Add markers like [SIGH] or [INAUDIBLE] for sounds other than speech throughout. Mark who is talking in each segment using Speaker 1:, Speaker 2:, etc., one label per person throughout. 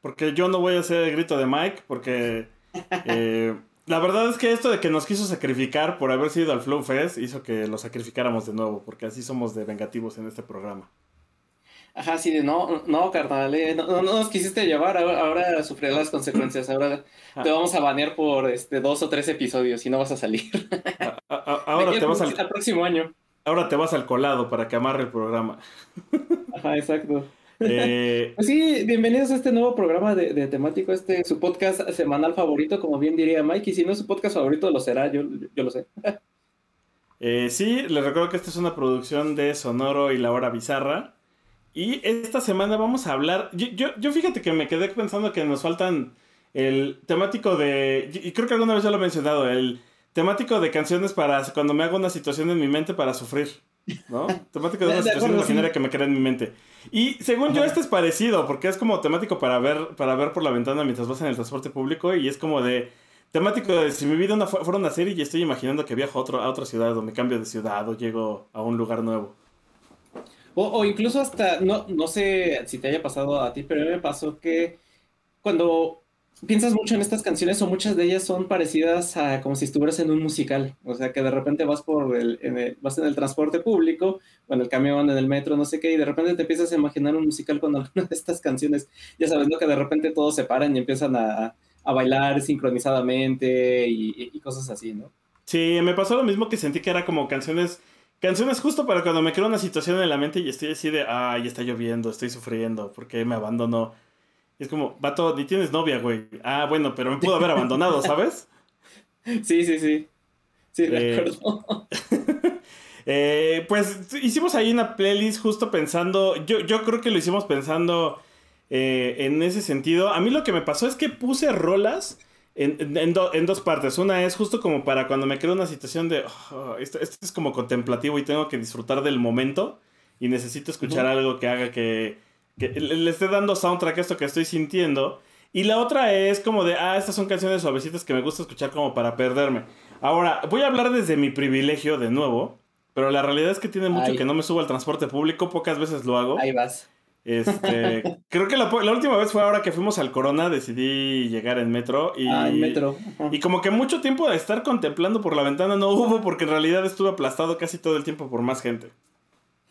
Speaker 1: porque yo no voy a hacer el grito de Mike, porque eh, la verdad es que esto de que nos quiso sacrificar por haber sido al Flow Fest hizo que lo sacrificáramos de nuevo, porque así somos de vengativos en este programa.
Speaker 2: Ajá, sí, de no, no, carnal, eh, no, no, nos quisiste llevar, ahora, ahora sufrirás las consecuencias, ahora te vamos a banear por este, dos o tres episodios y no vas a salir.
Speaker 1: A- a- a- [LAUGHS] ahora te vas al
Speaker 2: próximo año.
Speaker 1: ahora te vas al colado para que amarre el programa.
Speaker 2: Ajá, exacto.
Speaker 1: Eh,
Speaker 2: Pues sí, bienvenidos a este nuevo programa de, de temático, este su podcast semanal favorito, como bien diría Mike, y si no es su podcast favorito lo será, yo, yo lo sé.
Speaker 1: Eh, sí, les recuerdo que esta es una producción de Sonoro y La Hora Bizarra. Y esta semana vamos a hablar. Yo, yo, yo fíjate que me quedé pensando que nos faltan el temático de. Y creo que alguna vez ya lo he mencionado, el temático de canciones para cuando me hago una situación en mi mente para sufrir. ¿No? Temático de una situación imaginaria que me crea en mi mente. Y según yo, este es parecido, porque es como temático para ver, para ver por la ventana mientras vas en el transporte público. Y es como de. Temático de si mi vida una, fu- fuera una serie y estoy imaginando que viajo a, otro, a otra ciudad o me cambio de ciudad o llego a un lugar nuevo.
Speaker 2: O, o incluso hasta, no, no sé si te haya pasado a ti, pero a mí me pasó que cuando piensas mucho en estas canciones o muchas de ellas son parecidas a como si estuvieras en un musical. O sea, que de repente vas por el, en el- vas en el transporte público o en el camión, en el metro, no sé qué, y de repente te empiezas a imaginar un musical con [LAUGHS] alguna de estas canciones. Ya sabes, ¿no? Que de repente todos se paran y empiezan a, a bailar sincronizadamente y, cosas así, ¿no?
Speaker 1: Sí, me pasó lo mismo que sentí que era como canciones. Canciones justo para cuando me creo una situación en la mente y estoy así de, ay, está lloviendo, estoy sufriendo, ¿por qué me abandonó? Y es como, vato, ni tienes novia, güey. Ah, bueno, pero me pudo haber abandonado, ¿sabes? [LAUGHS]
Speaker 2: Sí, sí, sí. Sí, de
Speaker 1: Eh,
Speaker 2: acuerdo. [LAUGHS]
Speaker 1: Eh, pues hicimos ahí una playlist justo pensando, yo, yo creo que lo hicimos pensando eh, en ese sentido. A mí lo que me pasó es que puse rolas en, en- en do- en dos partes. Una es justo como para cuando me creo una situación de, "Oh, esto, esto es como contemplativo y tengo que disfrutar del momento y necesito escuchar algo que haga que, que le esté dando soundtrack a esto que estoy sintiendo. Y la otra es como de, ah, estas son canciones suavecitas que me gusta escuchar como para perderme. Ahora, voy a hablar desde mi privilegio de nuevo, pero la realidad es que tiene mucho
Speaker 2: Ay.
Speaker 1: que no me subo al transporte público, pocas veces lo hago.
Speaker 2: Ahí vas.
Speaker 1: Este, [LAUGHS] creo que la, última vez fue ahora que fuimos al Corona, decidí llegar en metro y,
Speaker 2: Ah, en metro.
Speaker 1: Y como que mucho tiempo de estar contemplando por la ventana no hubo porque en realidad estuve aplastado casi todo el tiempo por más gente.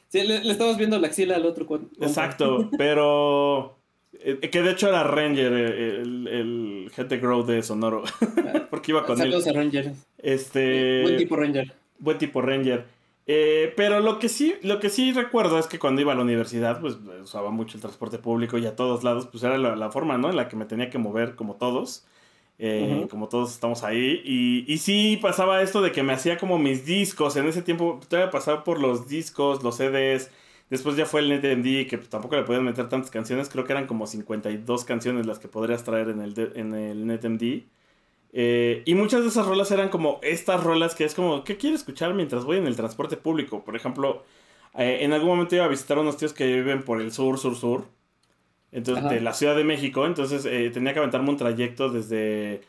Speaker 2: Sí, le, le estamos viendo la axila al otro.
Speaker 1: Exacto, [LAUGHS] pero eh, que de hecho era Ranger, eh, el, el Head de Grow de Sonoro, [LAUGHS] porque iba con él.
Speaker 2: Saludos a Ranger.
Speaker 1: Este,
Speaker 2: Buen tipo Ranger.
Speaker 1: buen tipo Ranger. Eh, pero lo que sí, lo que sí recuerdo es que cuando iba a la universidad, pues usaba mucho el transporte público y a todos lados, pues era la, la forma, ¿no? En la que me tenía que mover como todos. Eh. Como todos estamos ahí. Y, y sí pasaba esto de que me hacía como mis discos. En ese tiempo todavía pasaba por los discos, los CDs. Después ya fue el NetMD, que tampoco le podían meter tantas canciones. Creo que eran como 52 canciones las que podrías traer en el, en el NetMD. Eh, y muchas de esas rolas eran como estas rolas que es como, ¿qué quiero escuchar mientras voy en el transporte público? Por ejemplo, eh, en algún momento iba a visitar a unos tíos que viven por el sur, sur, sur. Entonces,
Speaker 2: Ajá.
Speaker 1: de la Ciudad de México. Entonces, eh, tenía que aventarme un trayecto desde...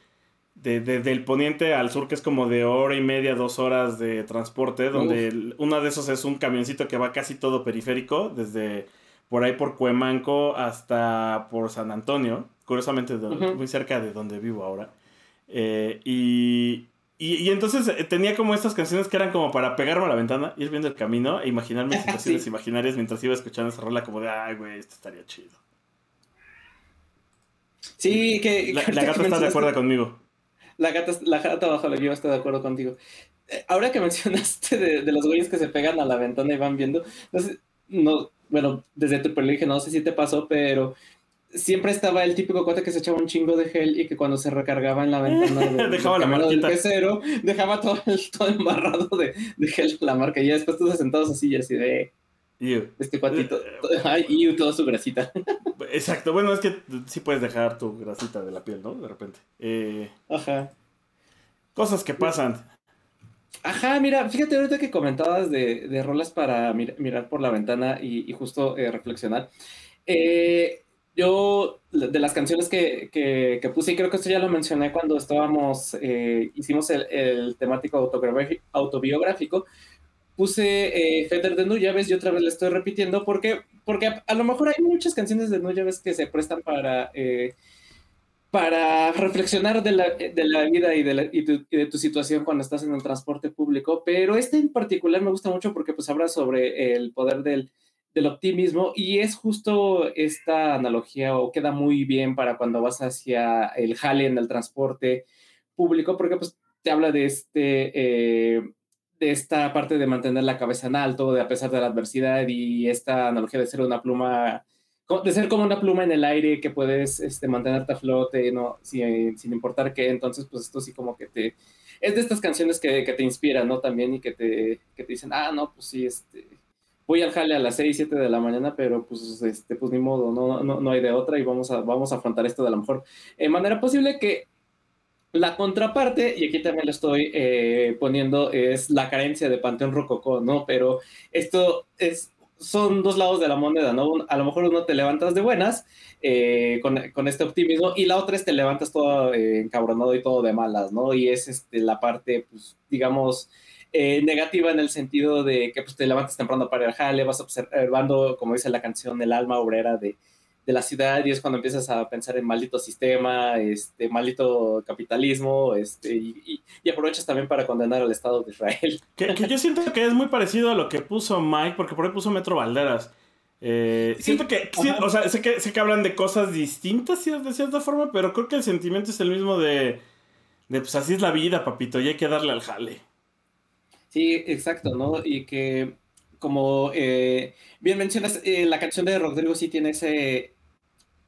Speaker 1: de- de- del poniente al sur, que es como de hora y media, dos horas de transporte, donde el- uno de esos es un camioncito que va casi todo periférico, desde por ahí por Cuemanco hasta por San Antonio, curiosamente de- muy cerca de donde vivo ahora. Eh, y, y, y entonces eh, tenía como estas canciones que eran como para pegarme a la ventana, ir viendo el camino e imaginarme [LAUGHS] situaciones
Speaker 2: Sí.
Speaker 1: imaginarias mientras iba escuchando esa rola como de, ay, güey, esto estaría chido.
Speaker 2: Sí, que.
Speaker 1: La,
Speaker 2: que
Speaker 1: la
Speaker 2: ahorita
Speaker 1: gata está de acuerdo conmigo.
Speaker 2: La gata, la gata bajo la yo está de acuerdo contigo. Eh, Ahora que mencionaste de, de los güeyes que se pegan a la ventana y van viendo, no sé, no, bueno, desde tu privilegio no sé si te pasó, pero siempre estaba el típico cuate que se echaba un chingo de gel y que cuando se recargaba en la ventana [LAUGHS]
Speaker 1: Dejaba
Speaker 2: del
Speaker 1: la
Speaker 2: del pecero, dejaba todo, el, [LAUGHS] todo embarrado de, de gel la marca y ya después todos sentados así y así de...
Speaker 1: Ew.
Speaker 2: Este cuatito. Ay, y toda su grasita. [LAUGHS]
Speaker 1: Exacto, bueno, es que sí puedes dejar tu grasita de la piel, ¿no? De repente. Eh,
Speaker 2: Ajá.
Speaker 1: cosas que pasan.
Speaker 2: Ajá, mira, fíjate ahorita que comentabas de, de rolas para mir- mirar por la ventana y, y justo eh, reflexionar. Eh, yo, de las canciones que, que- que puse, y creo que esto ya lo mencioné cuando estábamos, eh, hicimos el, el temático autobiográfico, puse eh, Feder de Nuyabes y otra vez le estoy repitiendo porque, porque a, lo mejor hay muchas canciones de Nuyabes que se prestan para... eh, para reflexionar de la, de la vida y de, la- y tu- de tu situación cuando estás en el transporte público, pero este en particular me gusta mucho porque pues habla sobre el poder del, del optimismo y es justo esta analogía o queda muy bien para cuando vas hacia el jale en el transporte público porque pues te habla de este... eh, esta parte de mantener la cabeza en alto, de a pesar de la adversidad y esta analogía de ser una pluma de ser como una pluma en el aire que puedes este, mantenerte a flote, ¿no? sin, sin importar qué. Entonces, pues esto sí como que te... Es de estas canciones que, que te inspiran, ¿no? También y que te, que te dicen, ah, no, pues sí, este... Voy al jale a las 6, 7 de la mañana, pero pues, este, pues ni modo, no, no, no hay de otra y vamos a, vamos a afrontar esto de la mejor eh, manera posible que la contraparte, y aquí también lo estoy eh, poniendo, es la carencia de Panteón Rococó, ¿no? Pero esto es, son dos lados de la moneda, ¿no? A lo mejor uno te levantas de buenas eh, con, con este optimismo y la otra es te levantas todo eh, encabronado y todo de malas, ¿no? Y es este, la parte, pues, digamos, eh, negativa en el sentido de que pues, te levantas temprano para al jale, vas observando, como dice la canción, el alma obrera de, de la ciudad y es cuando empiezas a pensar en maldito sistema, este, maldito capitalismo, este, y, y- y aprovechas también para condenar al Estado de Israel. [LAUGHS]
Speaker 1: Que, que yo siento que es muy parecido a lo que puso Mike, porque por ahí puso Metro Valderas. Eh,
Speaker 2: Sí,
Speaker 1: siento que, sí, o sea, sé que, sé que hablan de cosas distintas de cierta forma, pero creo que el sentimiento es el mismo de, de pues así es la vida, papito, y hay que darle al jale.
Speaker 2: Sí, exacto, ¿no? Y que, como eh, bien mencionas, eh, la canción de Rodrigo sí tiene ese,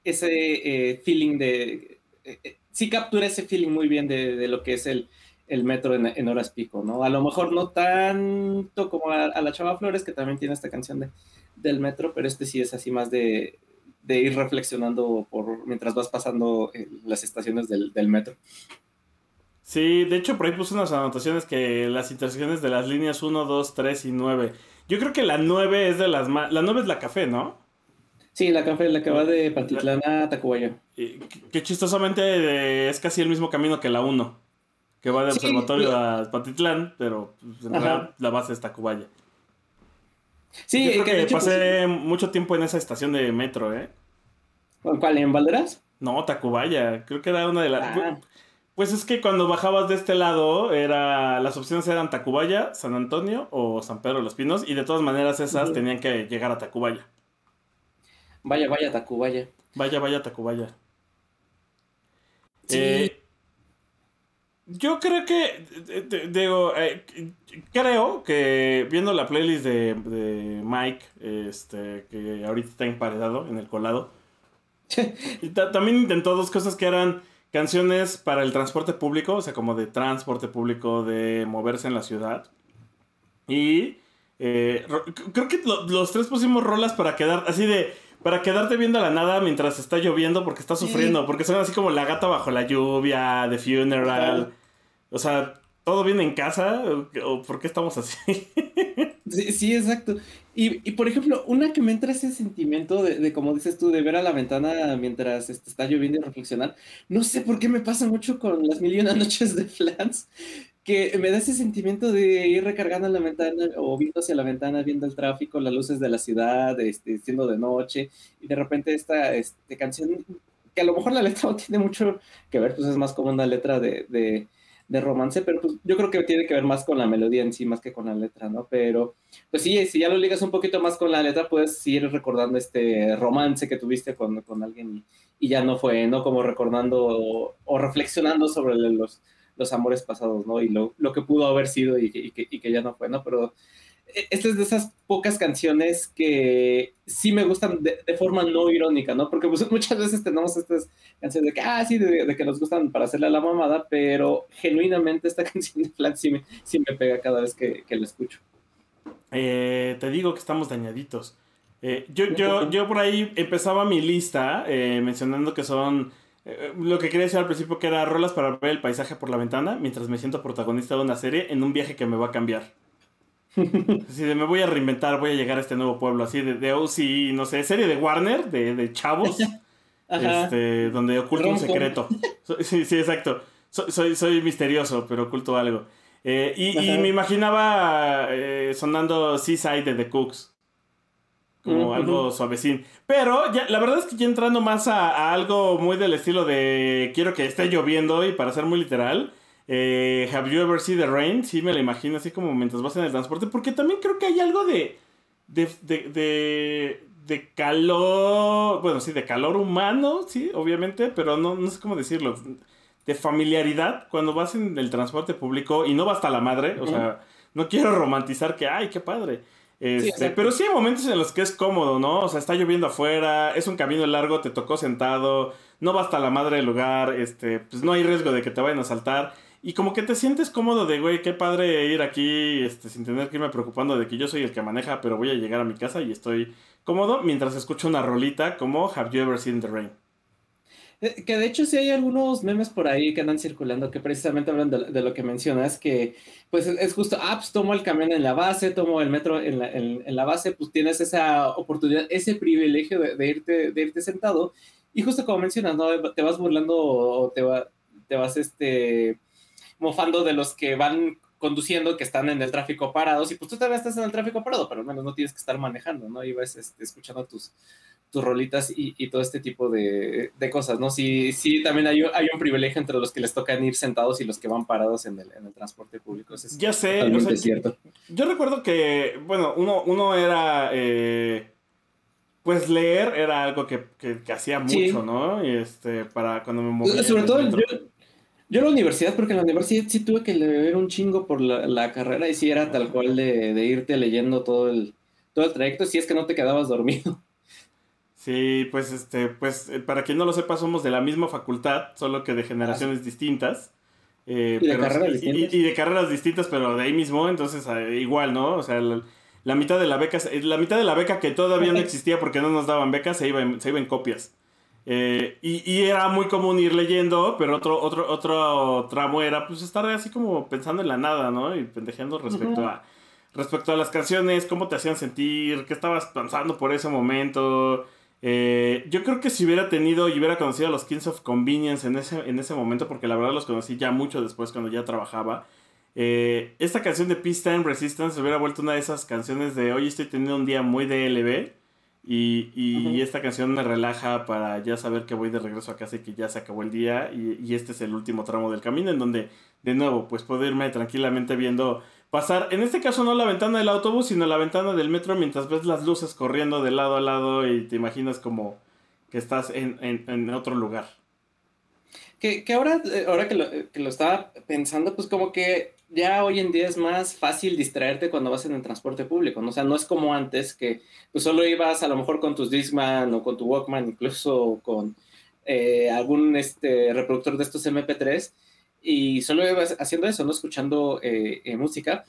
Speaker 2: ese eh, feeling de... eh, eh, sí captura ese feeling muy bien de, de lo que es el, el metro en, en horas pico, ¿no? A lo mejor no tanto como a, la Chava Flores, que también tiene esta canción de, del metro, pero este sí es así más de, de ir reflexionando por mientras vas pasando las estaciones del, del metro.
Speaker 1: Sí, de hecho por ahí puse unas anotaciones que las intersecciones de las líneas 1, 2, 3 y 9. Yo creo que la 9 es de las más... La 9 es la café, ¿no?
Speaker 2: Sí, la café, la que va de Pantitlán a Tacubaya.
Speaker 1: Que, chistosamente eh, es casi el mismo camino que la 1, que va de
Speaker 2: Sí,
Speaker 1: observatorio a Patitlán, pero pues, en realidad la base es Tacubaya.
Speaker 2: Sí,
Speaker 1: Yo creo
Speaker 2: que
Speaker 1: que, pasé mucho tiempo en esa estación de metro, ¿eh?
Speaker 2: pues, ¿Cuál? ¿En Valderas?
Speaker 1: No, Tacubaya, creo que era una de las...
Speaker 2: Ah.
Speaker 1: Pues es que cuando bajabas de este lado, era las opciones eran Tacubaya, San Antonio o San Pedro de los Pinos, y de todas maneras esas tenían que llegar a Tacubaya.
Speaker 2: Vaya, vaya, Tacubaya.
Speaker 1: Vaya, vaya, Tacubaya.
Speaker 2: Sí.
Speaker 1: Eh, yo creo que, digo, eh, creo que viendo la playlist de, de Mike, este, que ahorita está emparedado en el colado, [LAUGHS] y ta- también intentó dos cosas que eran canciones para el transporte público, o sea, como de transporte público, de moverse en la ciudad. Y eh, creo que lo- los tres pusimos rolas para quedar así de... Para quedarte viendo la nada mientras está lloviendo porque está
Speaker 2: Sí.
Speaker 1: sufriendo. Porque son así como La gata bajo la lluvia, The Funeral. O sea, ¿todo bien en casa? ¿O, o por qué estamos así? [LAUGHS]
Speaker 2: Sí, sí, exacto. Y, y, por ejemplo, una que me entra ese sentimiento de, de, como dices tú, de ver a la ventana mientras este, está lloviendo y reflexionar. No sé por qué me pasa mucho con las mil y una [LAUGHS] noches de Flans, que me da ese sentimiento de ir recargando la ventana o viendo hacia la ventana, viendo el tráfico, las luces de la ciudad, este, siendo de noche, y de repente esta este, canción, que a lo mejor la letra no tiene mucho que ver, pues es más como una letra de, de romance, pero pues yo creo que tiene que ver más con la melodía en sí, más que con la letra, ¿no? Pero, pues sí, si ya lo ligas un poquito más con la letra, puedes ir recordando este romance que tuviste con, con alguien y, ya no fue, ¿no? Como recordando o reflexionando sobre los, los, amores pasados, ¿no? Y lo, lo que pudo haber sido y, y, que, y, que, ya no fue, ¿no? Pero esta es de esas pocas canciones que sí me gustan de, de, forma no irónica, ¿no? Porque pues, [LAUGHS] muchas veces tenemos estas canciones de que, ah, sí, de, de, que nos gustan para hacerle a la mamada, pero genuinamente esta [LAUGHS] canción de Flat sí me, sí me pega cada vez que, que la escucho.
Speaker 1: Eh, te digo que estamos dañaditos. Eh, yo, yo, yo por ahí empezaba mi lista eh, mencionando que son eh, lo que quería decir al principio que era rolas para ver el paisaje por la ventana mientras me siento protagonista de una serie en un viaje que me va a cambiar. [LAUGHS] Así de me voy a reinventar, voy a llegar a este nuevo pueblo, así de, de OC, no sé, serie de Warner, de, de chavos, [LAUGHS] este, donde oculto un secreto. [LAUGHS] So- Sí, sí, exacto. So- soy, soy misterioso, pero oculto algo. Eh, y, me imaginaba eh, sonando Seaside de The Cooks. Como algo suavecín. Pero ya, la verdad es que ya entrando más a, a algo muy del estilo de quiero que esté lloviendo y para ser muy literal. eh, Have you ever seen the rain? Sí, me la imagino así como mientras vas en el transporte. Porque también creo que hay algo de. de. de. de, de calor. Bueno, sí, de calor humano, sí, obviamente. Pero no, no sé cómo decirlo. De familiaridad cuando vas en el transporte público y no va hasta la madre. O sea, no quiero romantizar que, ay, qué padre. Este, pero sí hay momentos en los que es cómodo, ¿no? O sea, está lloviendo afuera, es un camino largo, te tocó sentado, no va hasta la madre del lugar, este, pues no hay riesgo de que te vayan a saltar. Y como que te sientes cómodo de, güey, qué padre ir aquí, este, sin tener que irme preocupando de que yo soy el que maneja, pero voy a llegar a mi casa y estoy cómodo mientras escucho una rolita como Have You Ever Seen the Rain.
Speaker 2: Eh, Que de hecho sí hay algunos memes por ahí que andan circulando que precisamente hablan de, lo que mencionas, que pues es, justo, ah, pues tomo el camión en la base, tomo el metro en la, en- la base, pues tienes esa oportunidad, ese privilegio de, irte, de irte sentado. Y justo como mencionas, ¿no? Te vas burlando o te, te vas este, mofando de los que van conduciendo, que están en el tráfico parados, y pues tú también estás en el tráfico parado, pero al menos no tienes que estar manejando, ¿no? Y vas este, escuchando tus, tus rolitas y, y todo este tipo de, de cosas, ¿no? Sí, sí, también hay, un- hay un privilegio entre los que les tocan ir sentados y los que van parados en el, en el transporte público. Eso es
Speaker 1: Ya sé, o sea,
Speaker 2: cierto.
Speaker 1: Yo recuerdo que, bueno, uno, uno era, eh, pues leer era algo que, que- que hacía mucho,
Speaker 2: Sí.
Speaker 1: ¿no? Y este, para cuando me movía.
Speaker 2: Sobre todo yo, yo en la universidad, porque en la universidad sí tuve que leer un chingo por la, la carrera y sí era tal cual de, de irte leyendo todo el, todo el trayecto, si es que no te quedabas dormido.
Speaker 1: Sí, pues este, pues eh, para quien no lo sepa, somos de la misma facultad, solo que de generaciones distintas. Eh,
Speaker 2: Y de
Speaker 1: pero-
Speaker 2: carreras
Speaker 1: y-
Speaker 2: distintas.
Speaker 1: y- y de carreras distintas, pero de ahí mismo, entonces eh, igual, ¿no? O sea, la, la mitad de la beca, la mitad de la beca que todavía no existía porque no nos daban becas, se iba en, se iba en copias. Eh, y, y era muy común ir leyendo, pero otro, otro, otro tramo era pues estar así como pensando en la nada, ¿no? Y pendejeando respecto a respecto a las canciones, cómo te hacían sentir, qué estabas pensando por ese momento. Eh, yo creo que si hubiera tenido y hubiera conocido a los Kings of Convenience en ese, en ese momento, porque la verdad los conocí ya mucho después cuando ya trabajaba, eh, esta canción de Peacetime Resistance hubiera vuelto una de esas canciones de hoy estoy teniendo un día muy DLB y, y esta canción me relaja para ya saber que voy de regreso a casa y que ya se acabó el día y, y este es el último tramo del camino en donde de nuevo pues puedo irme tranquilamente viendo pasar, en este caso no la ventana del autobús, sino la ventana del metro mientras ves las luces corriendo de lado a lado y te imaginas como que estás en, en- en otro lugar.
Speaker 2: Que, que ahora, eh, ahora que, lo, que lo estaba pensando, pues como que ya hoy en día es más fácil distraerte cuando vas en el transporte público, ¿no? O sea, no es como antes que pues solo ibas a lo mejor con tus Discman o con tu Walkman, incluso con eh, algún este, reproductor de estos MP3 y solo ibas haciendo eso, ¿no? Escuchando eh, eh, música.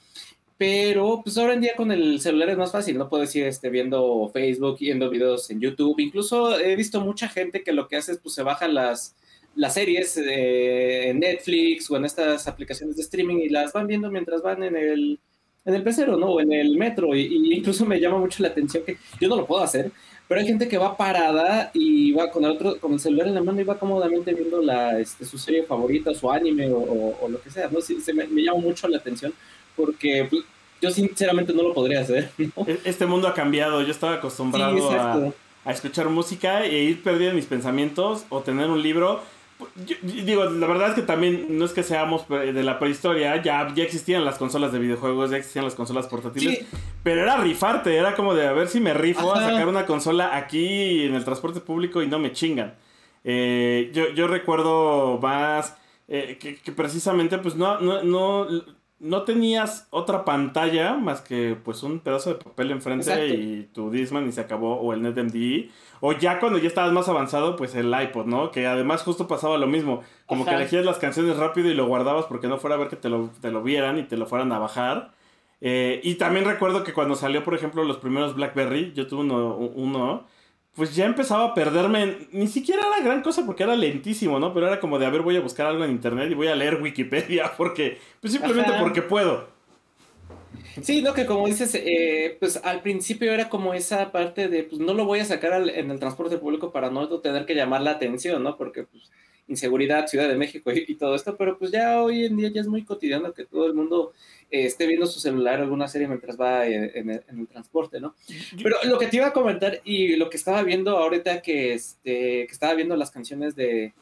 Speaker 2: Pero pues ahora en día con el celular es más fácil, no puedes ir este, viendo Facebook, viendo videos en YouTube. Incluso he visto mucha gente que lo que hace es pues se baja las, las series eh, en Netflix o en estas aplicaciones de streaming y las van viendo mientras van en el, en el pecero, ¿no? O en el metro. Y, y incluso me llama mucho la atención que yo no lo puedo hacer, pero hay gente que va parada y va con el, otro, con el celular en la mano y va cómodamente viendo la, este, su serie favorita, su anime o, o- o lo que sea, ¿no? Sí, se me, me llama mucho la atención porque pues, yo sinceramente no lo podría hacer. ¿no?
Speaker 1: E- Este mundo ha cambiado, yo estaba
Speaker 2: Sí,
Speaker 1: acostumbrado a, a escuchar música e ir perdido en mis pensamientos o tener un libro. Yo- digo, la verdad es que también no es que seamos de la prehistoria, ya, ya existían las consolas de videojuegos, ya existían las consolas portátiles,
Speaker 2: Sí,
Speaker 1: pero era rifarte, era como de a ver si me rifo a sacar una consola aquí en el transporte público y no me chingan. Eh, yo, yo recuerdo más eh, que, que precisamente pues no, no, no, no tenías otra pantalla más que pues un pedazo de papel enfrente
Speaker 2: Exacto.
Speaker 1: y tu Disman y se acabó, o el NetMD. O ya cuando ya estabas más avanzado, pues el iPod, ¿no? Que además justo pasaba lo mismo. Como que elegías las canciones rápido y lo guardabas porque no fuera a ver que te lo, te lo vieran y te lo fueran a bajar. Eh, y también recuerdo que cuando salió, por ejemplo, los primeros BlackBerry, yo tuve uno, uno, pues ya empezaba a perderme. Ni siquiera era gran cosa porque era lentísimo, ¿no? Pero era como de, a ver, voy a buscar algo en internet y voy a leer Wikipedia [LAUGHS] porque, pues simplemente porque puedo.
Speaker 2: Sí, no, que como dices, eh, pues al principio era como esa parte de, pues no lo voy a sacar en el transporte público para no tener que llamar la atención, ¿no? Porque, pues, inseguridad, Ciudad de México y, todo esto, pero pues ya hoy en día ya es muy cotidiano que todo el mundo eh, esté viendo su celular alguna serie mientras va eh, en, el, transporte, ¿no? Pero lo que te iba a comentar y lo que estaba viendo ahorita que, este, que estaba viendo las canciones de,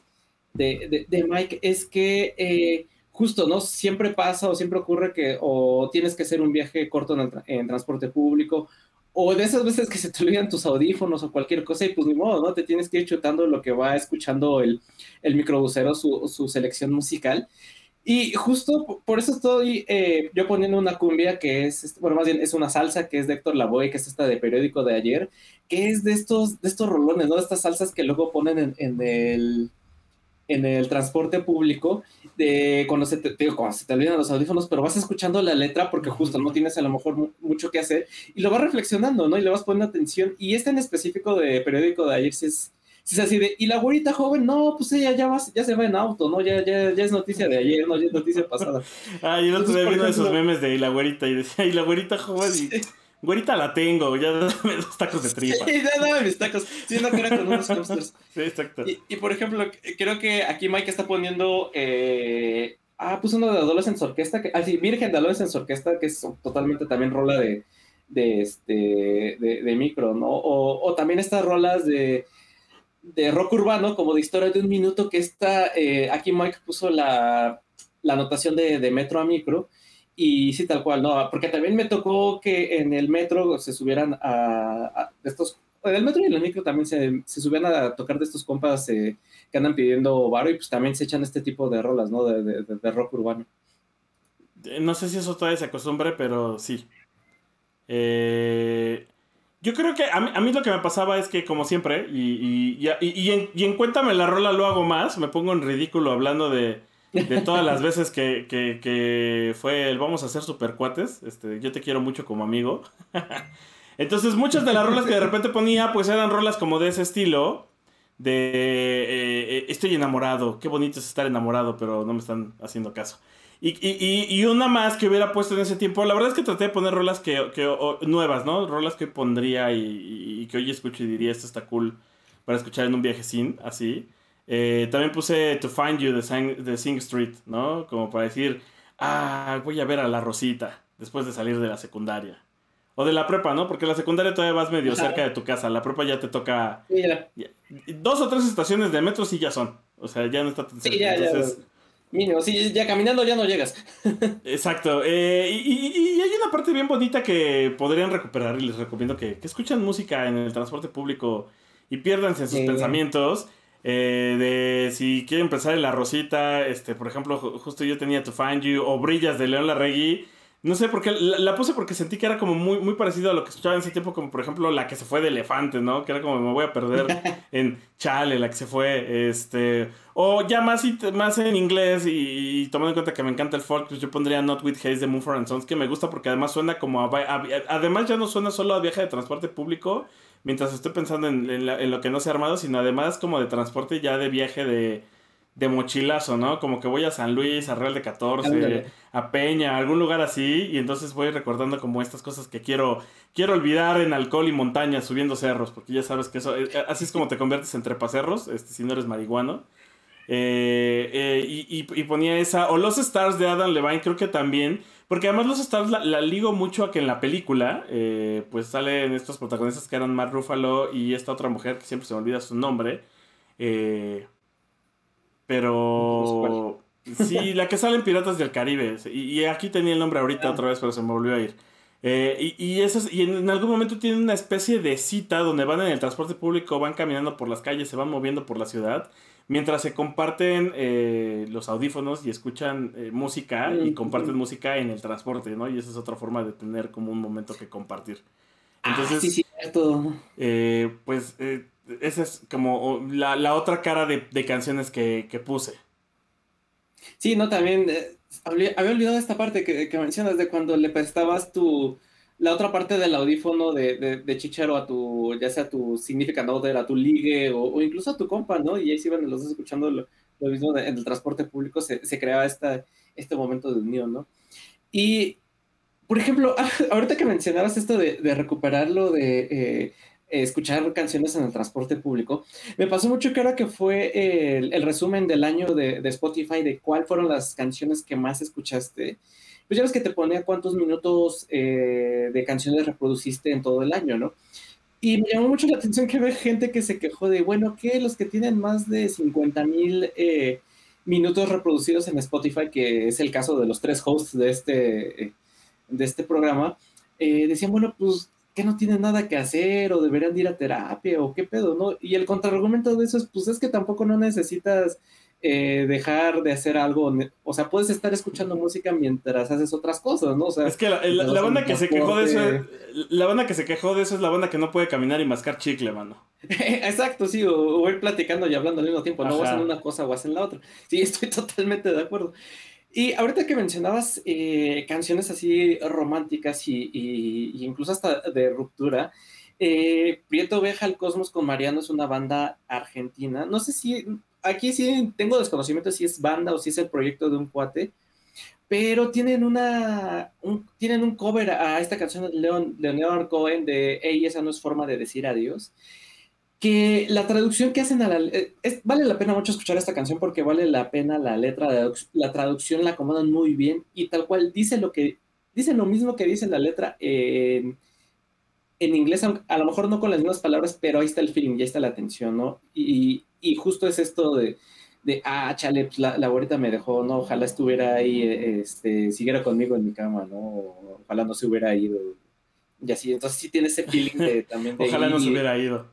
Speaker 2: de, de, Mike es que eh, justo, ¿no? Siempre pasa o siempre ocurre que o tienes que hacer un viaje corto en, en transporte público o de esas veces que se te olvidan tus audífonos o cualquier cosa y pues ni modo, ¿no? Te tienes que ir chutando lo que va escuchando el, el microbusero, su, su selección musical. Y justo por eso estoy eh, yo poniendo una cumbia que es, bueno, más bien es una salsa que es de Héctor Lavoe, que es esta de periódico de ayer, que es de estos, de estos rolones, ¿no? De estas salsas que luego ponen en, en el en el transporte público, de cuando se te, cuando se te olvidan los audífonos, pero vas escuchando la letra porque justo no tienes a lo mejor mucho que hacer y lo vas reflexionando, ¿no? Y le vas poniendo atención. Y este en específico de periódico de ayer, si es, si es así de, y la güerita joven, no, pues ella ya, va, ya se va en auto, ¿no? Ya, ya, ya es noticia de ayer, ¿no? Ya es noticia pasada. [LAUGHS]
Speaker 1: ah, yo no tuve viendo esos memes de y la güerita y decía, y la güerita joven y... Güerita la tengo, ya [LAUGHS] dame dos tacos de tripa.
Speaker 2: Sí, ya dame mis tacos. Siendo que era con unos coasters. [LAUGHS]
Speaker 1: Sí, exacto.
Speaker 2: Y, por ejemplo, creo que aquí Mike está poniendo. Eh, ah, puso uno de Adolescents Orquesta. Que, ah, sí, Virgen de Adolescents Orquesta, que es totalmente también rola de, de, este, de, micro, ¿no? O, o, también estas rolas de, de rock urbano, como de historia de un minuto, que está. Eh, aquí Mike puso la, la anotación de, de metro a micro y sí, tal cual, ¿no? Porque también me tocó que en el metro se subieran a, estos, en el metro y en el micro también se, se subían a tocar de estos compas eh, que andan pidiendo varo y pues también se echan este tipo de rolas, ¿no? De, de, rock urbano.
Speaker 1: Eh, no sé si eso todavía se acostumbre, pero sí. Eh, yo creo que a mí, lo que me pasaba es que, como siempre, y, y, y, en, y en Cuéntame la rola lo hago más, me pongo en ridículo hablando de, de todas las veces que, que, que, fue el vamos a ser super cuates. Este, yo te quiero mucho como amigo. [LAUGHS] Entonces, muchas de las rolas que de repente ponía, pues eran rolas como de ese estilo. De eh, eh, estoy enamorado, qué bonito es estar enamorado, pero no me están haciendo caso. Y, y, y, una más que hubiera puesto en ese tiempo, la verdad es que traté de poner rolas que, que nuevas, ¿no? Rolas que pondría y, que hoy escucho y diría, esto está cool para escuchar en un viaje sin, así. Eh, también puse To Find You de Sing, Street, ¿no? Como para decir, ah, voy a ver a la Rosita después de salir de la secundaria. O de la prepa, ¿no? Porque la secundaria todavía vas medio cerca de tu casa. La prepa ya te toca. dos o tres estaciones de metro sí ya son. O sea, ya no está tan cerca.
Speaker 2: Sí, ya, Entonces... ya. sí, ya caminando ya no llegas. [LAUGHS]
Speaker 1: Exacto. Eh, y, hay una parte bien bonita que podrían recuperar y les recomiendo que, que escuchen música en el transporte público y piérdanse en sus pensamientos eh, de si quieren empezar en la rosita, este, por ejemplo, justo yo tenía To Find You o Brillas de León Larregui. No sé por qué, la, puse porque sentí que era como muy, muy parecido a lo que escuchaba en ese tiempo, como por ejemplo la que se fue de Elefante, ¿no? Que era como me voy a perder [LAUGHS] en Chale, la que se fue, este... O ya más, más en inglés y, tomando en cuenta que me encanta el folk, pues yo pondría Not With Haze de Mumford and Sons, que me gusta porque además suena como Además ya no suena solo a viaje de transporte público, mientras estoy pensando en, lo que no se ha armado, sino además como de transporte ya de viaje de, de mochilazo, ¿no? Como que voy a San Luis, a Real de 14, a Peña, a algún lugar así, y entonces voy recordando como estas cosas que quiero, quiero olvidar en alcohol y montaña, subiendo cerros, porque ya sabes que eso, eh, así es como te conviertes en trepacerros, este, si no eres marihuano. Eh, eh, y, y, ponía esa, o Los Stars de Adam Levine, creo que también, porque además Los Stars la, ligo mucho a que en la película, eh, pues salen estos protagonistas que eran Mark Ruffalo y esta otra mujer que siempre se me olvida su nombre. pero... Sí, la que sale en Piratas del Caribe. Y, aquí tenía el nombre ahorita ah. otra vez, pero se me volvió a ir. y, y, esas, y en, algún momento tienen una especie de cita donde van en el transporte público, van caminando por las calles, se van moviendo por la ciudad mientras se comparten eh, los audífonos y escuchan eh, música y comparten música en el transporte, ¿no? Y esa es otra forma de tener como un momento que compartir.
Speaker 2: Ah, Entonces, sí, cierto.
Speaker 1: Eh, pues esa es como la, otra cara de, canciones que, puse.
Speaker 2: Sí, no, también había, olvidado esta parte que, que, mencionas de cuando le prestabas tu, la otra parte del audífono de, de, de, Chichero a tu, ya sea tu significant other, a tu ligue o, incluso a tu compa, ¿no? Y ahí se iban los dos escuchando lo, mismo en el transporte público, se, se, creaba esta, este momento de unión, ¿no? Y, por ejemplo, [LAUGHS] ahorita que mencionabas esto de, de recuperarlo de eh, escuchar canciones en el transporte público, me pasó mucho que ahora que fue el, el resumen del año de, de Spotify de cuáles fueron las canciones que más escuchaste, pues ya ves que te ponía cuántos minutos eh, de canciones reproduciste en todo el año, ¿no? Y me llamó mucho la atención que ve gente que se quejó de, bueno, que los que tienen más de 50 mil eh, minutos reproducidos en Spotify, que es el caso de los tres hosts de este, eh, de este programa, decían, bueno, pues que no tienen nada que hacer o deberían ir a terapia o qué pedo, ¿no? Y el contraargumento de eso es, pues es que tampoco no necesitas eh, dejar de hacer algo, o sea, puedes estar escuchando música mientras haces otras cosas, ¿no? O sea,
Speaker 1: es que la, banda que se quejó de eso, la banda que se quejó de eso es la banda que no puede caminar y mascar chicle, mano. [LAUGHS]
Speaker 2: Exacto, sí, o, ir platicando y hablando al mismo tiempo, no hacen una cosa o hacen la otra. Sí, [LAUGHS] estoy totalmente de acuerdo. Y ahorita que mencionabas eh, canciones así románticas y, incluso hasta de ruptura, eh, Prieto Veja al Cosmos con Mariano es una banda argentina. No sé si aquí sí tengo desconocimiento si es banda o si es el proyecto de un cuate, pero tienen una un, tienen un cover a esta canción de Leon, de Leon Cohen de Ey, esa no es forma de decir adiós. Que la traducción que hacen a la. Eh, vale la pena mucho escuchar esta canción porque vale la pena la letra, la, la traducción la acomodan muy bien y tal cual dice lo que. Dice lo mismo que dice la letra en, en inglés, a lo mejor no con las mismas palabras, pero ahí está el feeling, ya está la atención, ¿no? Y, y justo es esto de, de ah, chale, pues la, la me dejó, ¿no? Ojalá estuviera ahí, este, siguiera conmigo en mi cama, ¿no? Ojalá no se hubiera ido. Y así, entonces sí tiene ese feeling de, [LAUGHS] también de...
Speaker 1: ojalá no se hubiera ido.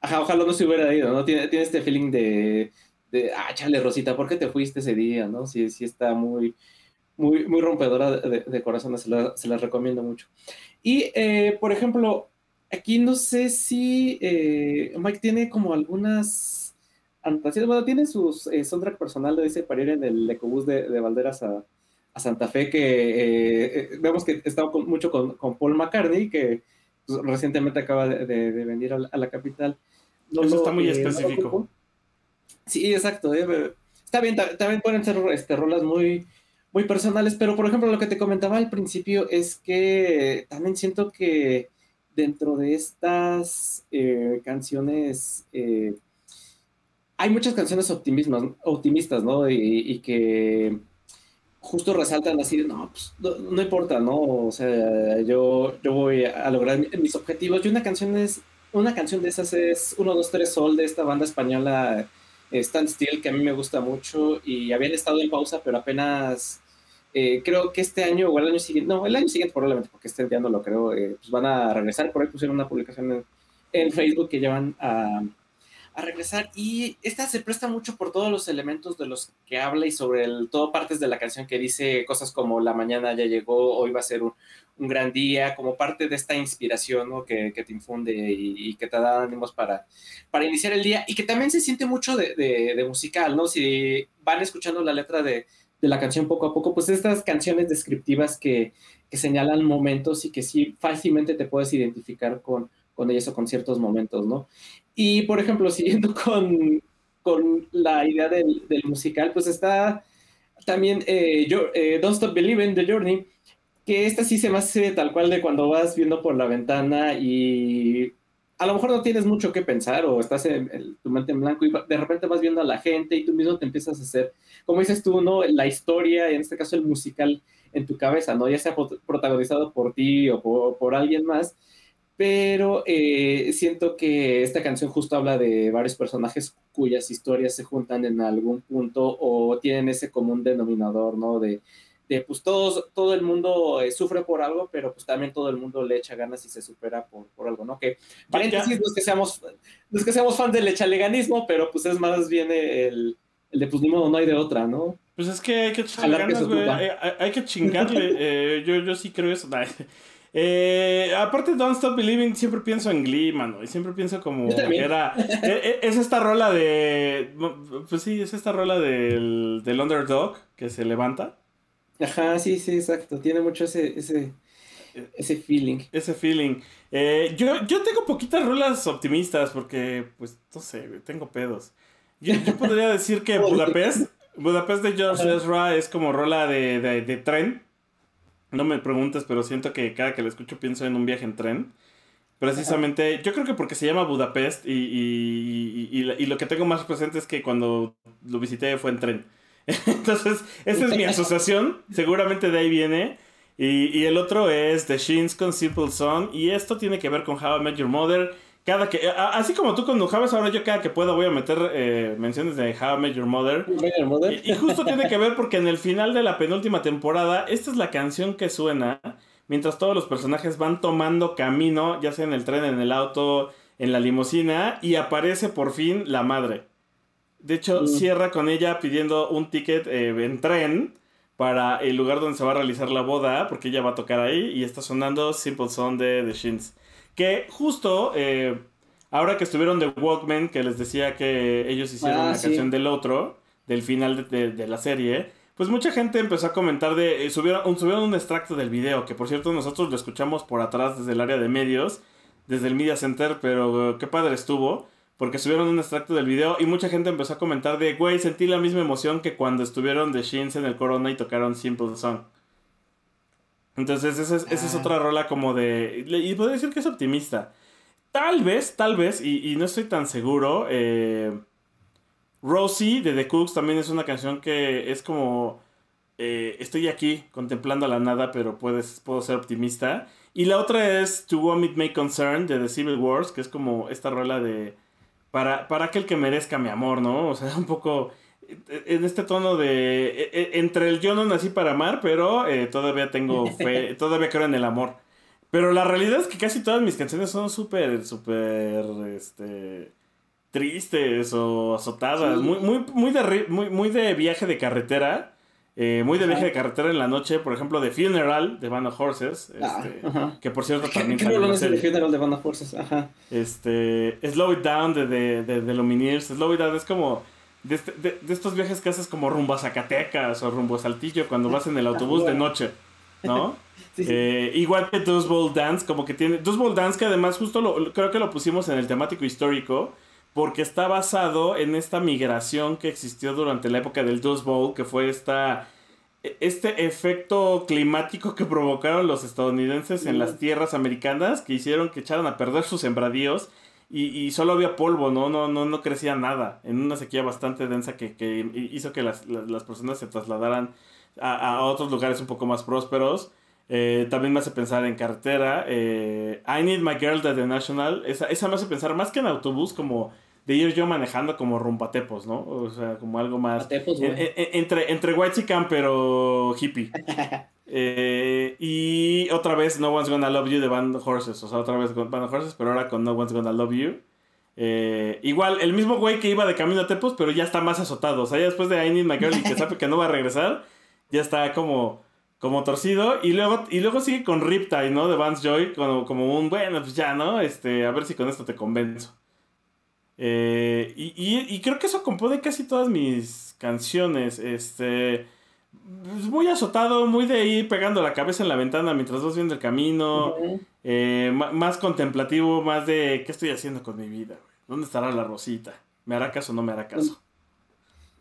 Speaker 2: Ajá, ojalá no se hubiera ido, ¿no? Tiene, tiene este feeling de, de, ah, chale, Rosita, ¿por qué te fuiste ese día, no? Sí, sí está muy, muy, muy rompedora de, de corazón, se la, se la, recomiendo mucho. Y, eh, por ejemplo, aquí no sé si eh, Mike tiene como algunas bueno, tiene su eh, soundtrack personal de ese para ir en el ecobús de, de Valderas a, a, Santa Fe, que eh, eh, vemos que estaba mucho con, con, Paul McCartney, que pues, recientemente acaba de, de, venir a la, capital.
Speaker 1: Eso está muy específico.
Speaker 2: sí, exacto. está bien, también pueden ser este, rolas muy, muy personales, pero por ejemplo, lo que te comentaba al principio es que también siento que dentro de estas canciones hay muchas canciones optimistas, ¿no? Y, que justo resaltan así, no, pues no, importa, ¿no? O sea, yo, yo voy a lograr mis objetivos. Y una canción es, una canción de esas es 1, 2, 3 Sol de esta banda española eh, Stand Still, que a mí me gusta mucho y habían estado en pausa, pero apenas eh, creo que este año o el año siguiente, no, el año siguiente probablemente, porque este día no lo creo, eh, pues van a regresar. Por ahí pusieron una publicación en Facebook que llevan a a regresar y esta se presta mucho por todos los elementos de los que habla y sobre el, todo partes de la canción que dice cosas como la mañana ya llegó, hoy va a ser un, un gran día, como parte de esta inspiración ¿no? que, que, te infunde y, que te da ánimos para, para iniciar el día y que también se siente mucho de, de, musical, ¿no? Si van escuchando la letra de, de, la canción poco a poco, pues estas canciones descriptivas que, que señalan momentos y que sí fácilmente te puedes identificar con, con ellos o con ciertos momentos, ¿no? Y, por ejemplo, [LAUGHS] siguiendo con, con la idea del, del, musical, pues está también eh, yo, eh, Don't Stop Believing, The Journey, que esta sí se me hace tal cual de cuando vas viendo por la ventana y a lo mejor no tienes mucho que pensar o estás en, tu mente en blanco y de repente vas viendo a la gente y tú mismo te empiezas a hacer, como dices tú, ¿no? La historia, en este caso el musical en tu cabeza, ¿no? Ya sea protagonizado por ti o por, por alguien más pero eh, siento que esta canción justo habla de varios personajes cuyas historias se juntan en algún punto o tienen ese común denominador, ¿no? De, de pues todos, todo el mundo eh, sufre por algo, pero pues también todo el mundo le echa ganas y se supera por, por algo, ¿no? Que paréntesis, no es que seamos, no es que seamos fan del echaleganismo, pero pues es más bien el, el de pues ni modo, no hay de otra, ¿no?
Speaker 1: Pues es que hay que güey. Hay, que chingarle. [LAUGHS] eh, yo, yo sí creo eso. Eh, aparte Don't Stop Believing, siempre pienso en Glee, mano. Y siempre pienso como era. E, e, es, esta rola de. Pues sí, es esta rola del, del underdog que se levanta.
Speaker 2: Ajá, sí, sí, exacto. Tiene mucho ese, ese, ese feeling.
Speaker 1: Ese feeling. Eh, yo, yo tengo poquitas rolas optimistas porque, pues, no sé, tengo pedos. Yo, podría decir que [LAUGHS] Budapest, Budapest de George Ezra es como rola de, de, tren. No me preguntes, pero siento que cada que la escucho pienso en un viaje en tren. Precisamente, yo creo que porque se llama Budapest y, y, y, y, lo que tengo más presente es que cuando lo visité fue en tren. [LAUGHS] Entonces, esa es mi asociación, seguramente de ahí viene. Y, el otro es The Shins con Simple Song. Y esto tiene que ver con How I Met Your Mother. Cada que, así como tú con ahora yo cada que puedo voy a meter eh, menciones de How I Met Your Mother. Y, y, justo tiene que ver porque en el final de la penúltima temporada, esta es la canción que suena mientras todos los personajes van tomando camino, ya sea en el tren, en el auto, en la limusina, y aparece por fin la madre. De hecho, mm. cierra con ella pidiendo un ticket eh, en tren para el lugar donde se va a realizar la boda, porque ella va a tocar ahí y está sonando Simple Song de The Shins. Que justo, eh, ahora que estuvieron de Walkman, que les decía que ellos hicieron ah, la canción del otro, del final de, la serie, pues mucha gente empezó a comentar de, eh, subieron, subieron un extracto del video, que por cierto nosotros lo escuchamos por atrás desde el área de medios, desde el Media Center, pero qué padre estuvo porque subieron un extracto del video y mucha gente empezó a comentar de, güey, sentí la misma emoción que cuando estuvieron de Shins en el Corona y tocaron Simple Song. Entonces, esa es, ah. otra rola como de... Y podría decir que es optimista. Tal vez, tal vez, y, no estoy tan seguro, eh, Rosie de The Cooks también es una canción que es como... Eh, estoy aquí contemplando la nada, pero puedes, puedo ser optimista. Y la otra es To Whom It May Concern de The Civil Wars, que es como esta rola de para, para aquel que merezca mi amor, ¿no? O sea, [LAUGHS] un poco en este tono de e, e, entre el yo no nací para amar, pero eh, todavía tengo fe, [LAUGHS] todavía creo en el amor. Pero la realidad es que casi todas mis canciones son súper, súper, este, tristes o azotadas, muy, muy, muy de, muy, muy de viaje de carretera. Eh, muy de viaje de carretera en la noche, por ejemplo, de Funeral de Band of Horses, ah, este, que por cierto también
Speaker 2: ¿Qué, qué de Funeral de Band of Horses? Ajá.
Speaker 1: Este, Slow It Down de, de, de, de Lumineers, Slow It Down es como este, de, de, estos viajes que haces como rumbo a Zacatecas o rumbo a Saltillo cuando vas en el autobús de noche, ¿no? [LAUGHS] Eh, igual que Dust Bowl Dance, como que tiene, Dust Bowl Dance que además justo lo, creo que lo pusimos en el temático histórico, porque está basado en esta migración que existió durante la época del Dust Bowl, que fue esta, este efecto climático que provocaron los estadounidenses en las tierras americanas, que hicieron que echaran a perder sus sembradíos. Y, solo había polvo, ¿no? No, no, no crecía nada. En una sequía bastante densa que, hizo que las, personas se trasladaran a, otros lugares un poco más prósperos. Eh, también me hace pensar en carretera. Eh, I Need My Girl de The National. Esa, esa me hace pensar más que en autobús como de ir yo manejando como rumpatepos, ¿no? O sea, como algo más. entre, entre White pero hippie. [LAUGHS] Eh, y otra vez No One's Gonna Love You de Band Horses. O sea, otra vez Band Horses, pero ahora con No One's Gonna Love You. Eh, igual, el mismo güey que iba de camino a Tepos, pero ya está más azotado. O sea, ya después de I Need My Girl y que sabe que no va a regresar, ya está como, como torcido. Y luego, y luego sigue con Riptide, ¿no? De Vance Joy, como, como un, bueno, pues ya, ¿no? Este, a ver si con esto te convenzo. Eh, y, creo que eso compone casi todas mis canciones. Este. Pues, muy azotado, muy de ir pegando la cabeza en la ventana mientras vas viendo el camino. Eh, más contemplativo, más de qué estoy haciendo con mi vida. ¿Dónde estará la rosita? ¿Me hará caso o no me hará caso?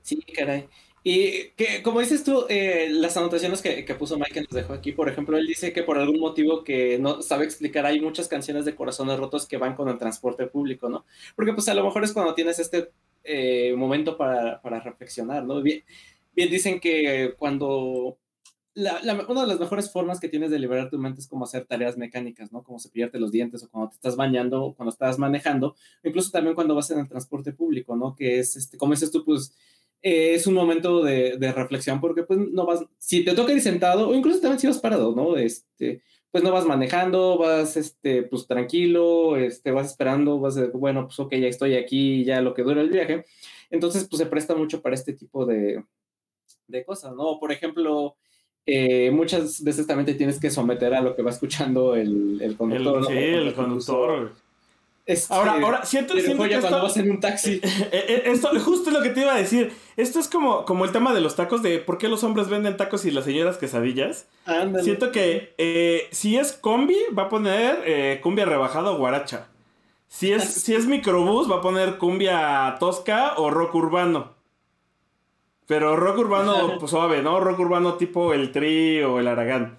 Speaker 2: Sí, caray. Y que, como dices tú, eh, las anotaciones que, puso Mike nos dejó aquí, por ejemplo, él dice que por algún motivo que no sabe explicar, hay muchas canciones de corazones rotos que van con el transporte público, ¿no? Porque pues a lo mejor es cuando tienes este eh, momento para, reflexionar, ¿no? Bien, bien dicen que cuando... una de las mejores formas que tienes de liberar tu mente es como hacer tareas mecánicas, ¿no? Como cepillarte los dientes o cuando te estás bañando o cuando estás manejando, incluso también cuando vas en el transporte público, ¿no? Que es, este, como dices tú, pues eh, es un momento de, reflexión porque pues no vas, si te toca ir sentado o incluso también si vas parado, ¿no? Este, pues no vas manejando, vas, este, pues tranquilo, este, vas esperando, vas, de, bueno, pues ok, ya estoy aquí, ya lo que dura el viaje. Entonces, pues se presta mucho para este tipo de, de cosas, ¿no? Por ejemplo, eh, muchas veces también te tienes que someter a lo que va escuchando el, el conductor.
Speaker 1: sí, el, conductor.
Speaker 2: Este,
Speaker 1: Ahora, ahora, siento,
Speaker 2: pero
Speaker 1: siento que
Speaker 2: joya cuando
Speaker 1: esto,
Speaker 2: vas en un taxi. [LAUGHS]
Speaker 1: eh, eh, esto justo es lo que te iba a decir. Esto es como, como el tema de los tacos, de por qué los hombres venden tacos y las señoras quesadillas.
Speaker 2: Ándale.
Speaker 1: Siento que eh, si es combi, va a poner eh, cumbia rebajada o guaracha. Si es, [LAUGHS] si es microbús, va a poner cumbia tosca o rock urbano. Pero rock urbano [LAUGHS] pues, suave, ¿no? Rock urbano tipo el Tri o el Aragán.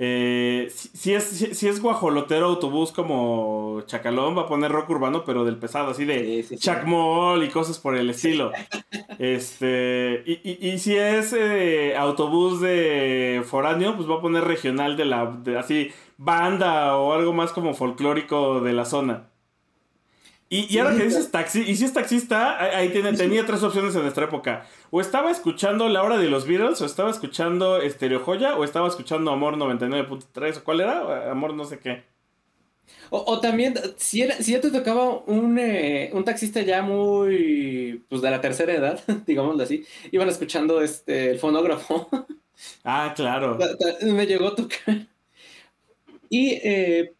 Speaker 1: Eh, si, si es, si, si es guajolotero autobús como Chacalón, va a poner rock urbano, pero del pesado, así de
Speaker 2: Sí.
Speaker 1: Chacmol y cosas por el estilo. [LAUGHS] Este, y, y- y si es eh, autobús de foráneo, pues va a poner regional de la, de así, banda o algo más como folclórico de la zona. Y, y ahora que dices taxi, y si es taxista, ahí, tiene, tenía tres opciones en nuestra época. O estaba escuchando La Hora de los Beatles, o estaba escuchando Estereo Joya, o estaba escuchando Amor 99.3, o cuál era, Amor no sé qué.
Speaker 2: O, o también, si, era, si ya te tocaba un, eh, un taxista ya muy, pues de la tercera edad, [LAUGHS] digámoslo así, iban escuchando este, el fonógrafo.
Speaker 1: Ah, claro. [LAUGHS]
Speaker 2: Me llegó a tocar. Y eh,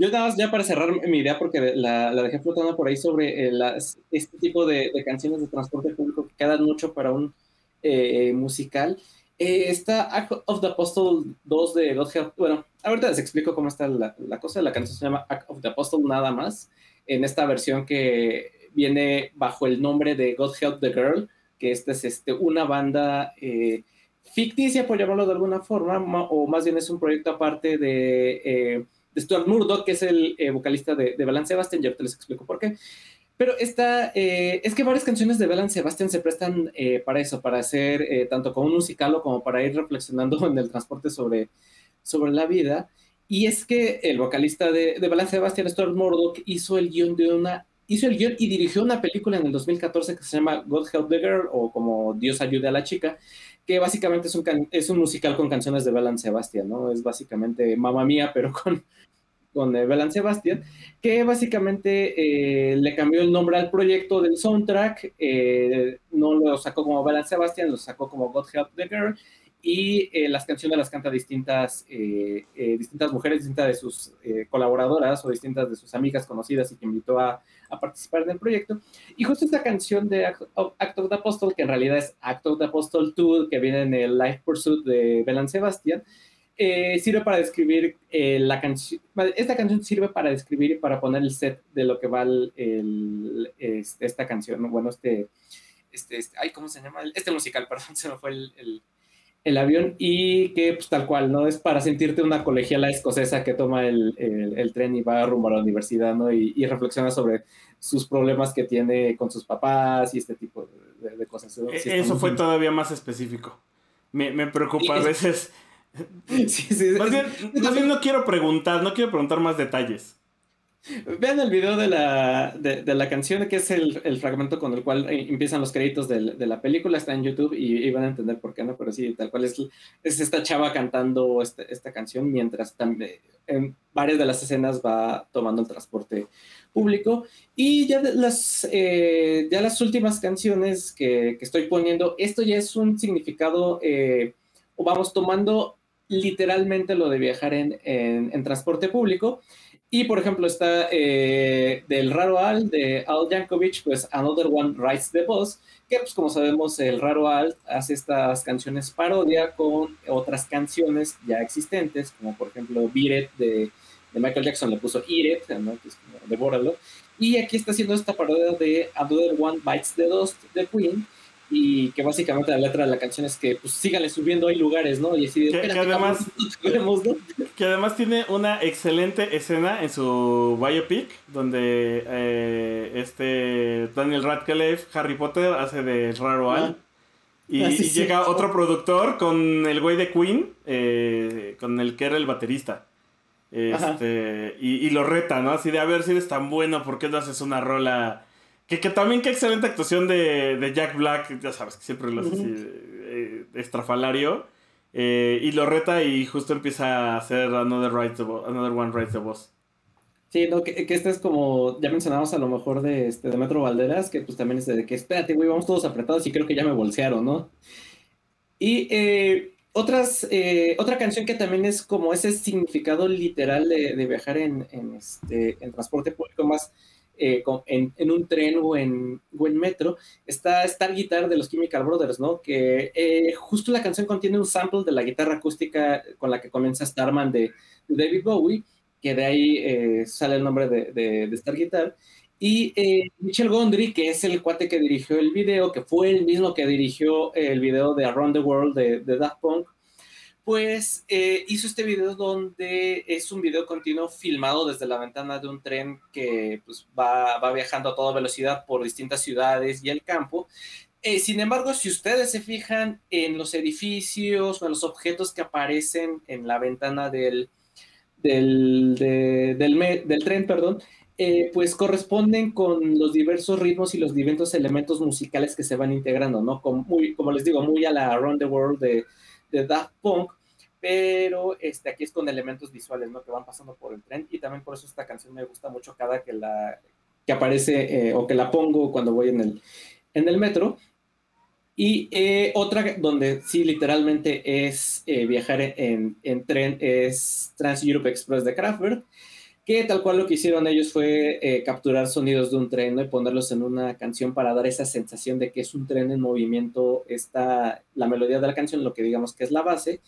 Speaker 2: yo nada más ya para cerrar mi idea, porque la, dejé flotando por ahí sobre eh, este tipo de, canciones de transporte público que quedan mucho para un eh, musical. Eh, está Act of the Apostle 2 de God Help. Bueno, ahorita les explico cómo está la, la cosa. La canción se llama Act of the Apostle nada más. En esta versión que viene bajo el nombre de God Help the Girl, que esta es este, una banda eh, ficticia, por llamarlo de alguna forma, ma- o más bien es un proyecto aparte de, de Stuart Murdoch, que es el eh, vocalista de, de Belan Sebastian, ya te les explico por qué. Pero esta, eh, es que varias canciones de Belan Sebastian se prestan eh, para eso, para hacer tanto como un musical o como para ir reflexionando [LAUGHS] en el transporte sobre, sobre la vida. Y es que el vocalista de, de Belan Sebastian, Stuart Murdoch, hizo el guion de una hizo el guion y dirigió una película en el 2014 que se llama God Help the Girl o como Dios ayude a la chica, que básicamente es un, can- es un musical con canciones de Belan Sebastian, ¿no? Es básicamente Mamma Mía, pero con, con eh, Belan Sebastian, que básicamente eh, le cambió el nombre al proyecto del soundtrack, eh, no lo sacó como Belan Sebastian, lo sacó como God Help the Girl, y eh, las canciones las canta distintas, eh, eh, distintas mujeres, distintas de sus colaboradoras o distintas de sus amigas conocidas y que invitó a, a participar en el proyecto. Y justo esta canción de Act Act of the Apostle, que en realidad es Act of the Apostle 2, que viene en el Life Pursuit de Belan Sebastian, eh, sirve para describir eh, la canción. Esta canción sirve para describir y para poner el set de lo que va el, esta canción. ¿no? Bueno, este, este, este, ay, ¿cómo se llama? Este musical, [LAUGHS] perdón, se me fue el- el avión. Y que, pues tal cual, ¿no? Es para sentirte una colegiala escocesa que toma el, el- el tren y va rumbo a la universidad, ¿no? Y, y reflexiona sobre sus problemas que tiene con sus papás y este tipo de, cosas.
Speaker 1: E-
Speaker 2: Sí,
Speaker 1: Eso fue todavía más específico. Me, me preocupa a veces. [LAUGHS]
Speaker 2: Sí, sí,
Speaker 1: Más
Speaker 2: es-
Speaker 1: bien, más bien no quiero preguntar, no quiero preguntar más detalles.
Speaker 2: Vean el video de la, de, de la canción, que es el, el fragmento con el cual eh, empiezan los créditos del- de, la película, está en YouTube y, y van a entender por qué no, pero sí, tal cual es, es esta chava cantando esta, esta canción mientras también en varias de las escenas va tomando el transporte público. Y ya de las, eh, ya las últimas canciones que, que estoy poniendo, esto ya es un significado, eh, vamos tomando literalmente lo de viajar en, en- en transporte público. Y por ejemplo está eh, del Raro Al, de Al Yankovic, pues Another One Rides the Bus, que pues como sabemos el Raro Al hace estas canciones parodia con otras canciones ya existentes, como por ejemplo Beat de, Michael Jackson le puso Eat It, ¿no? que. Y aquí está haciendo esta parodia de Another One Bites the Dust de Queen, y que básicamente la letra de la canción es que pues síganle subiendo, hay lugares, ¿no? Y así de,
Speaker 1: Que- que
Speaker 2: "Espérate,
Speaker 1: además-
Speaker 2: cabrón, no te vemos", ¿no? [LAUGHS]
Speaker 1: Que además tiene una excelente escena en su biopic, donde eh, este Daniel Radcliffe, Harry Potter, hace de raro Al.
Speaker 2: Ah.
Speaker 1: Y,
Speaker 2: Ah, sí,
Speaker 1: y
Speaker 2: sí.
Speaker 1: llega otro productor con el güey de Queen, eh, con el que era el baterista. Este, y, y lo reta, ¿no? Así de, a ver si eres tan bueno, ¿por qué no haces una rola? Que, que también qué excelente actuación de, de Jack Black, ya sabes que siempre lo hace así, eh, estrafalario. Eh, y lo reta y justo empieza a hacer Another, Ride the Another One Rides the Boss.
Speaker 2: Sí, no, que, que este es como, ya mencionamos a lo mejor de, este, de Metro Valderas, que pues también es de que, espérate, güey, vamos todos apretados y creo que ya me bolsearon, ¿no? Y eh, otras, eh, otra canción que también es como ese significado literal de, de viajar en, en, este, en transporte público más eh, en, un tren o en, o en metro, está Star Guitar de los Chemical Brothers, ¿no? Que eh, justo la canción contiene un sample de la guitarra acústica con la que comienza Starman de, David Bowie, que de ahí eh, sale el nombre de, de, Star Guitar. Y Michel Gondry, que es el cuate que dirigió el video, que fue el mismo que dirigió el video de Around the World de, de Daft Punk, pues eh, hizo este video donde es un video continuo filmado desde la ventana de un tren que pues, va, viajando a toda velocidad por distintas ciudades y el campo. Eh, sin embargo, si ustedes se fijan en los edificios o en los objetos que aparecen en la ventana del, del, del, tren, perdón, eh, pues corresponden con los diversos ritmos y los diversos elementos musicales que se van integrando, ¿no? Como, muy, como les digo, muy a la Around the World de, de Daft Punk, pero este, aquí es con elementos visuales, ¿no? Que van pasando por el tren y también por eso esta canción me gusta mucho cada que la que aparece eh, o que la pongo cuando voy en el, en el metro. Y eh, otra donde sí literalmente es eh, viajar en, en, tren es Trans Europe Express de Kraftwerk, que tal cual lo que hicieron ellos fue capturar sonidos de un tren y ponerlos en una canción para dar esa sensación de que es un tren en movimiento, está la melodía de la canción, lo que digamos que es la base,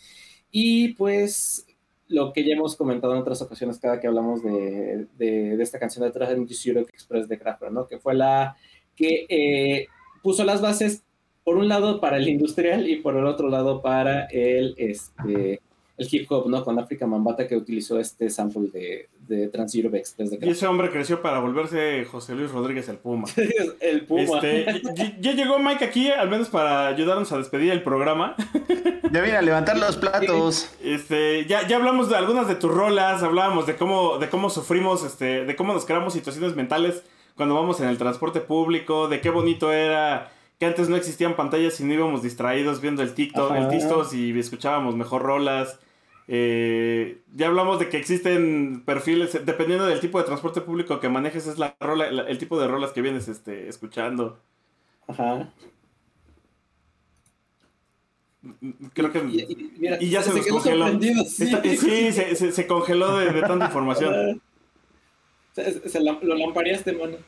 Speaker 2: y pues lo que ya hemos comentado en otras ocasiones cada que hablamos de, de, esta canción de Europe Express de Kraftwerk, ¿no? Que fue la que eh, puso las bases, por un lado, para el industrial y por el otro lado para el, este, el hip hop, ¿no? Con África Mambata que utilizó este sample de, de Trans Europe Express de
Speaker 1: Y ese hombre creció para volverse José Luis Rodríguez el Puma. [LAUGHS]
Speaker 2: el Puma.
Speaker 1: Este, ya llegó Mike aquí, al menos para ayudarnos a despedir el programa. [LAUGHS]
Speaker 3: Ya viene a levantar los platos.
Speaker 1: Este, ya, ya hablamos de algunas de tus rolas, hablábamos de cómo, de cómo sufrimos, este, de cómo nos creamos situaciones mentales cuando vamos en el transporte público, de qué bonito era que antes no existían pantallas y no íbamos distraídos viendo el TikTok, el TikTok y escuchábamos mejor rolas. Eh, ya hablamos de que existen perfiles, dependiendo del tipo de transporte público que manejes, es la rola, el tipo de rolas que vienes este, escuchando. Ajá. Creo que. Y, ya se, nos congeló. Sí, se, congeló de, tanta información.
Speaker 2: Se, lo lampareaste, mano.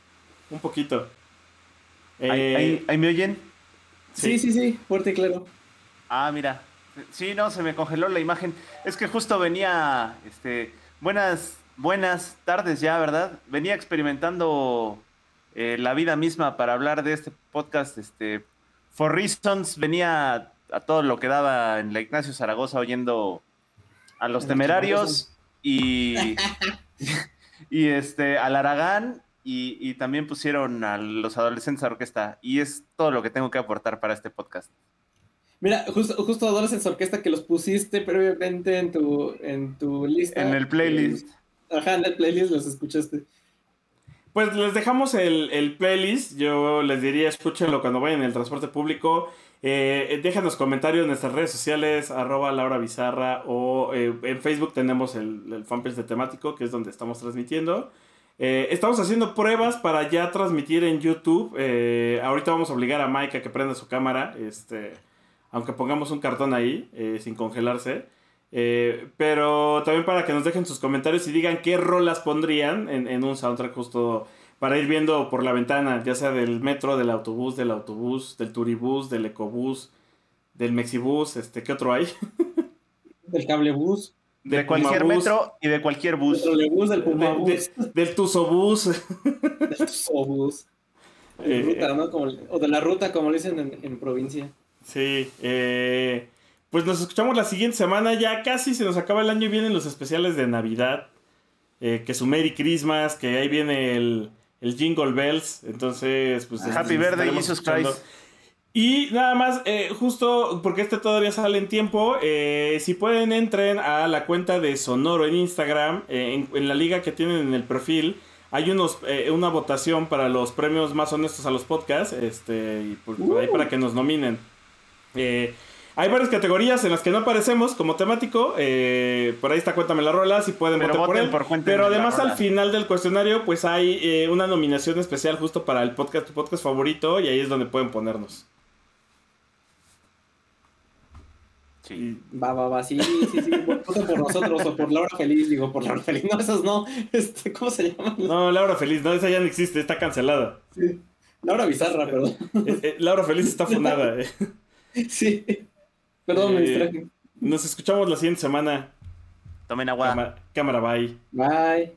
Speaker 1: Un poquito.
Speaker 3: ¿Ahí, ahí, me oyen?
Speaker 2: Sí, sí, sí, fuerte y claro.
Speaker 3: Ah, mira. Sí, no, se me congeló la imagen. Es que justo venía, este, buenas, buenas tardes ya, ¿verdad? Venía experimentando eh, la vida misma para hablar de este podcast, este, For Reasons, venía a todo lo que daba en la Ignacio Zaragoza oyendo a los temerarios y, [LAUGHS] y este, al Aragán y, y también pusieron a los adolescentes a orquesta y es todo lo que tengo que aportar para este podcast.
Speaker 2: Mira, justo, justo Adolescents Orquesta que los pusiste previamente en tu, en tu lista.
Speaker 3: En el playlist.
Speaker 2: Ajá, en el playlist los escuchaste.
Speaker 1: Pues les dejamos el, playlist. Yo les diría, escúchenlo cuando vayan en el transporte público. Eh, déjanos comentarios en nuestras redes sociales, arroba Laura Bizarra, o eh, en Facebook tenemos el, el, fanpage de temático, que es donde estamos transmitiendo. Eh, estamos haciendo pruebas para ya transmitir en YouTube. Eh, ahorita vamos a obligar a Mike a que prenda su cámara. Este aunque pongamos un cartón ahí, eh, sin congelarse. Eh, pero también para que nos dejen sus comentarios y digan qué rolas pondrían en, un soundtrack justo para ir viendo por la ventana, ya sea del metro, del autobús, del autobús, del turibús, del ecobús, del mexibús, este, ¿qué otro hay? [LAUGHS]
Speaker 2: del cablebús.
Speaker 3: De, cualquier metro y de cualquier bus.
Speaker 2: Del bus, del
Speaker 1: Pumabús. [LAUGHS]
Speaker 2: del Tuzobús. Eh, o de la ruta, como le dicen en provincia.
Speaker 1: Sí, eh, pues nos escuchamos la siguiente semana. Ya casi se nos acaba el año y vienen los especiales de Navidad. Eh, que su Merry Christmas, que ahí viene el, el Jingle Bells. Entonces, pues.
Speaker 3: Happy Birthday, Jesus Christ.
Speaker 1: Y nada más, eh, justo porque este todavía sale en tiempo, eh, si pueden entren a la cuenta de Sonoro en Instagram, en, la liga que tienen en el perfil, hay unos una votación para los premios más honestos a los podcasts, este, y por ahí para que nos nominen. Eh, hay varias categorías en las que no aparecemos como temático. Eh, por ahí está Cuéntame la rola, si pueden votar por él. Pero además al final del cuestionario pues hay eh, una nominación especial justo para el podcast, tu podcast favorito y ahí es donde pueden ponernos.
Speaker 3: Sí.
Speaker 2: Va, va, va, sí, sí, sí. Voten por nosotros o por Laura Feliz, digo, por Laura Feliz. No, esos no. Este, ¿Cómo se llaman?
Speaker 1: No, Laura Feliz, no, esa ya no existe, está cancelada.
Speaker 2: Sí. Laura Bizarra, perdón.
Speaker 1: Eh, eh, Laura Feliz está funada. eh. [LAUGHS]
Speaker 2: Sí. Perdón, me
Speaker 1: Eh,
Speaker 2: distraje.
Speaker 1: Nos escuchamos la siguiente semana.
Speaker 3: Tomen agua.
Speaker 1: Cámara, cámara bye.
Speaker 2: Bye.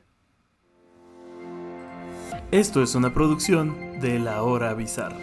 Speaker 4: Esto es una producción de La Hora Bizarra.